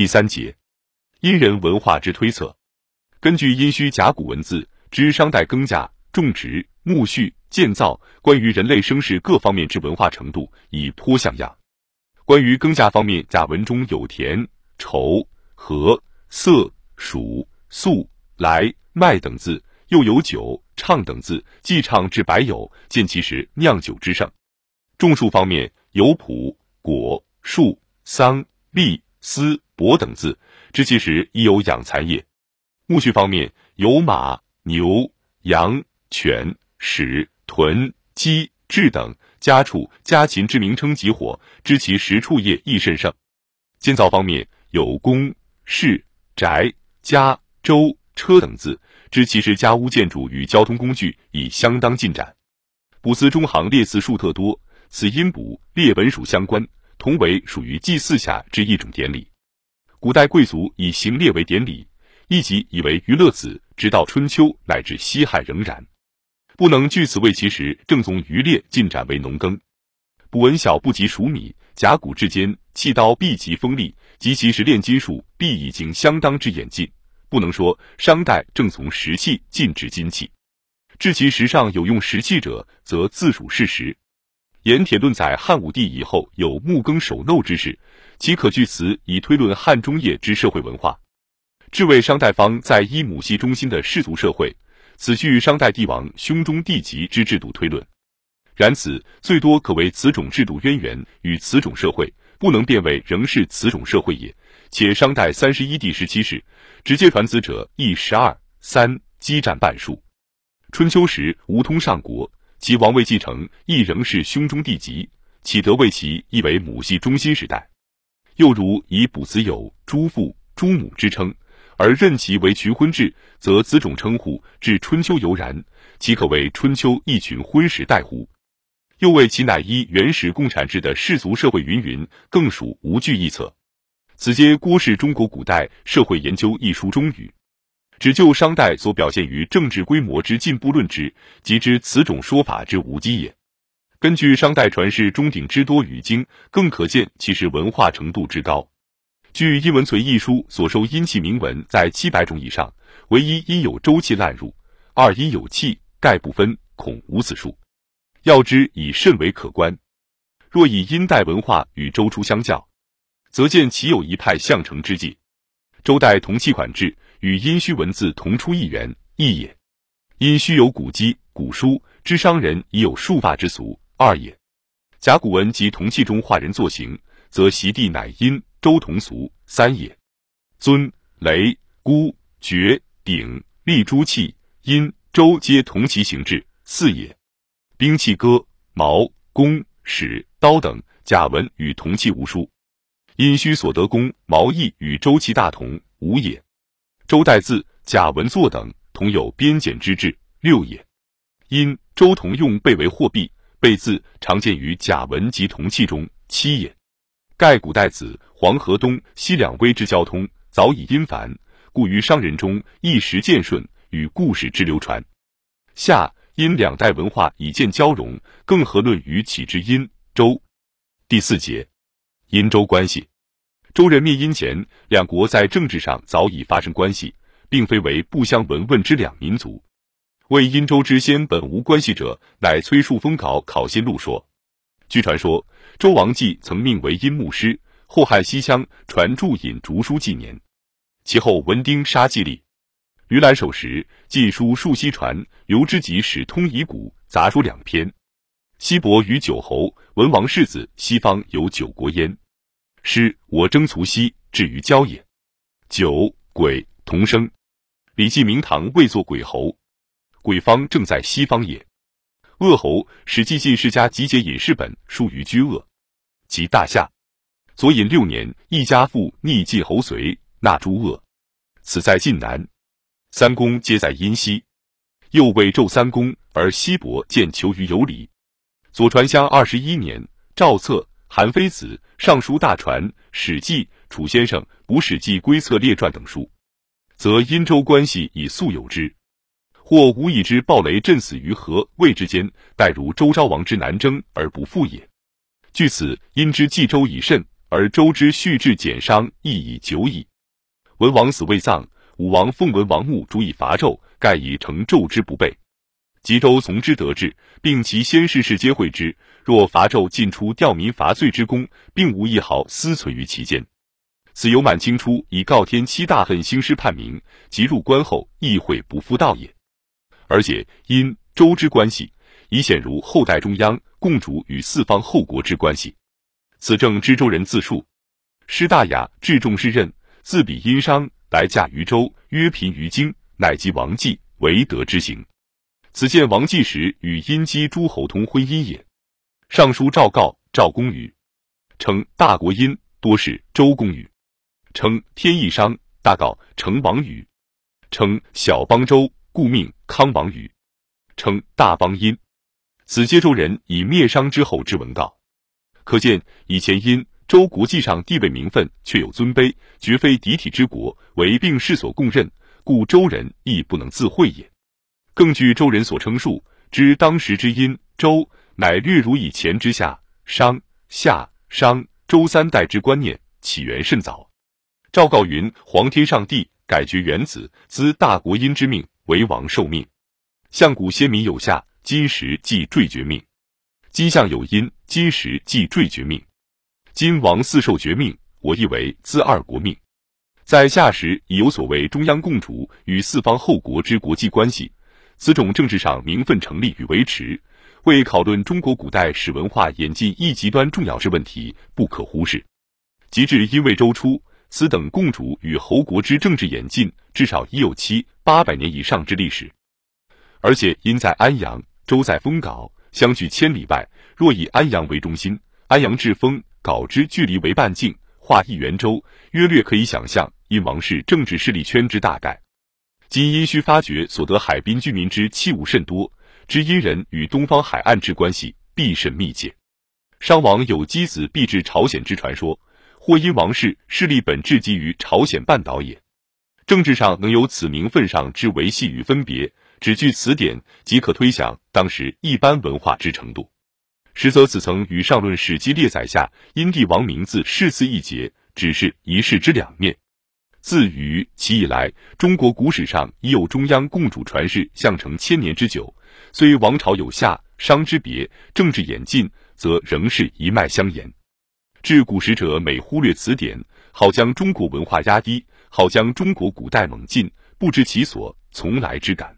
第三节，殷人文化之推测。根据殷墟甲骨文字之商代耕稼、种植、墓畜、建造，关于人类生世各方面之文化程度已颇像样。关于耕稼方面，甲文中有田、畴、禾、秞、黍、粟、来、麦等字，又有酒、唱等字，既唱至百有，见其实酿酒之盛。种树方面有朴、果、树、桑、栗、丝、帛等字，知其实亦有养蚕业。牧畜方面有马、牛、羊、犬、豕、豚、鸡、雉等家畜、家禽之名称及火，知其实畜业亦甚盛。建造方面有宫、室、宅、家、舟、车等字，知其实家屋建筑与交通工具已相当进展。卜辞中行列字数特多，此因卜列本属相关，同为属于祭祀下之一种典礼。古代贵族以行列为典礼。一即以为娱乐子，直到春秋乃至西汉仍然，不能据此为其时正宗渔猎进展为农耕。卜文小不及黍米，甲骨至坚，器刀必极锋利，及其时炼金术必已经相当之演进，不能说商代正从石器进至金器。至其时上有用石器者，则自属事实。盐铁论载汉武帝以后有木耕手耨之事，其可据此以推论汉中叶之社会文化？至为商代方在伊母系中心的氏族社会，此据商代帝王兄终弟及之制度推论。然此最多可为此种制度渊源与此种社会，不能变为仍是此种社会也。且商代三十一帝十七世，直接传子者亦十二三，激战半数。春秋时吴通上国，其王位继承亦仍是兄终弟及，岂得为其亦为母系中心时代？又如以卜子有诸父诸母之称。而任其为群婚制，则此种称呼至春秋犹然，岂可谓春秋一群婚时代乎？又谓其乃依原始共产制的氏族社会，云云，更属无据臆测。此皆郭氏《中国古代社会研究》一书中语，只就商代所表现于政治规模之进步论之，即知此种说法之无稽也。根据商代传世钟鼎之多与经，更可见其实文化程度之高。据《殷文存》一书所收殷器铭文在七百种以上，唯一因有周器滥入，二因有器概不分，恐无此数。要之以甚为可观。若以殷代文化与周初相较，则见其有一派相承之迹。周代铜器管制与殷墟文字同出一源，一也；殷墟有古籍、古书，知商人已有束发之俗，二也；甲骨文及铜器中画人作形，则席地乃殷。周同俗三也，尊、雷、孤、爵、鼎、立诸器，殷、周皆同其形制四也。兵器戈、矛、弓、矢、刀等，甲文与铜器无殊。殷墟所得弓、矛义与周器大同五也。周代字、甲文作等同有编简之制六也。殷、周同用贝为货币，贝字常见于甲文及铜器中七也。盖古代子黄河东西两危之交通早已殷繁，故于商人中一时渐顺，与故事之流传。夏殷两代文化已见交融，更何论于启之殷周？第四节，殷周关系。周人灭殷前，两国在政治上早已发生关系，并非为不相闻问之两民族。为殷周之先本无关系者，乃崔树峰稿考辛录说。据传说，周王季曾命为殷牧师，后汉西羌传注引竹书纪年。其后文丁杀季历，于兰守时，晋书数西传，刘知己史通遗古，杂书两篇。西伯与九侯文王世子，西方有九国焉。师我征卒西，至于郊也。九鬼同生，李记明堂未作鬼侯，鬼方正在西方也。恶侯史记晋世家集结隐士本，书于居恶，即大夏。左尹六年，一家父逆晋侯随，纳诸恶。此在晋南。三公皆在殷西。又为纣三公，而西伯见求于有礼。左传襄二十一年，赵策、韩非子，尚书大传，史记、楚先生补史记归策列传等书，则殷周关系已素有之。或无以之暴雷震死于河魏之间，待如周昭王之南征而不复也。据此，因之冀周已甚，而周之续至减伤，亦已久矣。文王死未葬，武王奉文王墓，主以伐纣，盖以成纣之不备。吉周从之得志，并其先世世皆会之。若伐纣，尽出吊民伐罪之功，并无一毫私存于其间。此由满清初以告天七大恨兴师叛民，即入关后亦会不复道也。而且因周之关系，已显如后代中央共主与四方后国之关系。此正知州人自述：师大雅，至重士任，自比殷商，来驾于周，曰贫于京，乃及王继为德之行。此见王继时与殷姬诸侯通婚姻也。尚书赵告赵公语，称大国殷多是周公语，称天意商大告成王语，称小邦周故命康王语，称大邦殷。此皆周人以灭商之后之文告。可见以前殷周国际上地位名分却有尊卑，绝非敌体之国，为并世所共认，故周人亦不能自讳也。更据周人所称述，知当时之殷周，乃略如以前之夏商夏商周三代之观念起源甚早。赵告云：皇天上帝改绝元子，兹大国殷之命为王受命。相古先民有夏，今时即坠绝命；今相有殷，今时即坠绝命。今王四受绝命，我亦为兹二国命。在夏时已有所谓中央共主与四方后国之国际关系。此种政治上名分成立与维持，为讨论中国古代史文化演进一极端重要之问题不可忽视。及至因为周初，此等共主与侯国之政治演进，至少已有七八百年以上之历史。而且因在安阳，周在封皋，相距千里外，若以安阳为中心，安阳至封皋之距离为半径，画一圆周，约略可以想象殷王室政治势力圈之大概。今殷墟发掘所得海滨居民之器物甚多，知殷人与东方海岸之关系必甚密切。商王有箕子必至朝鲜之传说，或因王室势力本质基于朝鲜半岛也。政治上能有此名分上之维系与分别，只据此点即可推想当时一般文化之程度。实则此曾与上论史记列载下殷帝王名字世次一节，只是一事之两面。自于其以来，中国古史上已有中央共主传世相承千年之久，虽王朝有夏商之别，政治演进则仍是一脉相延。至古时者每忽略此典，好将中国文化压低，好将中国古代猛进，不知其所从来之感。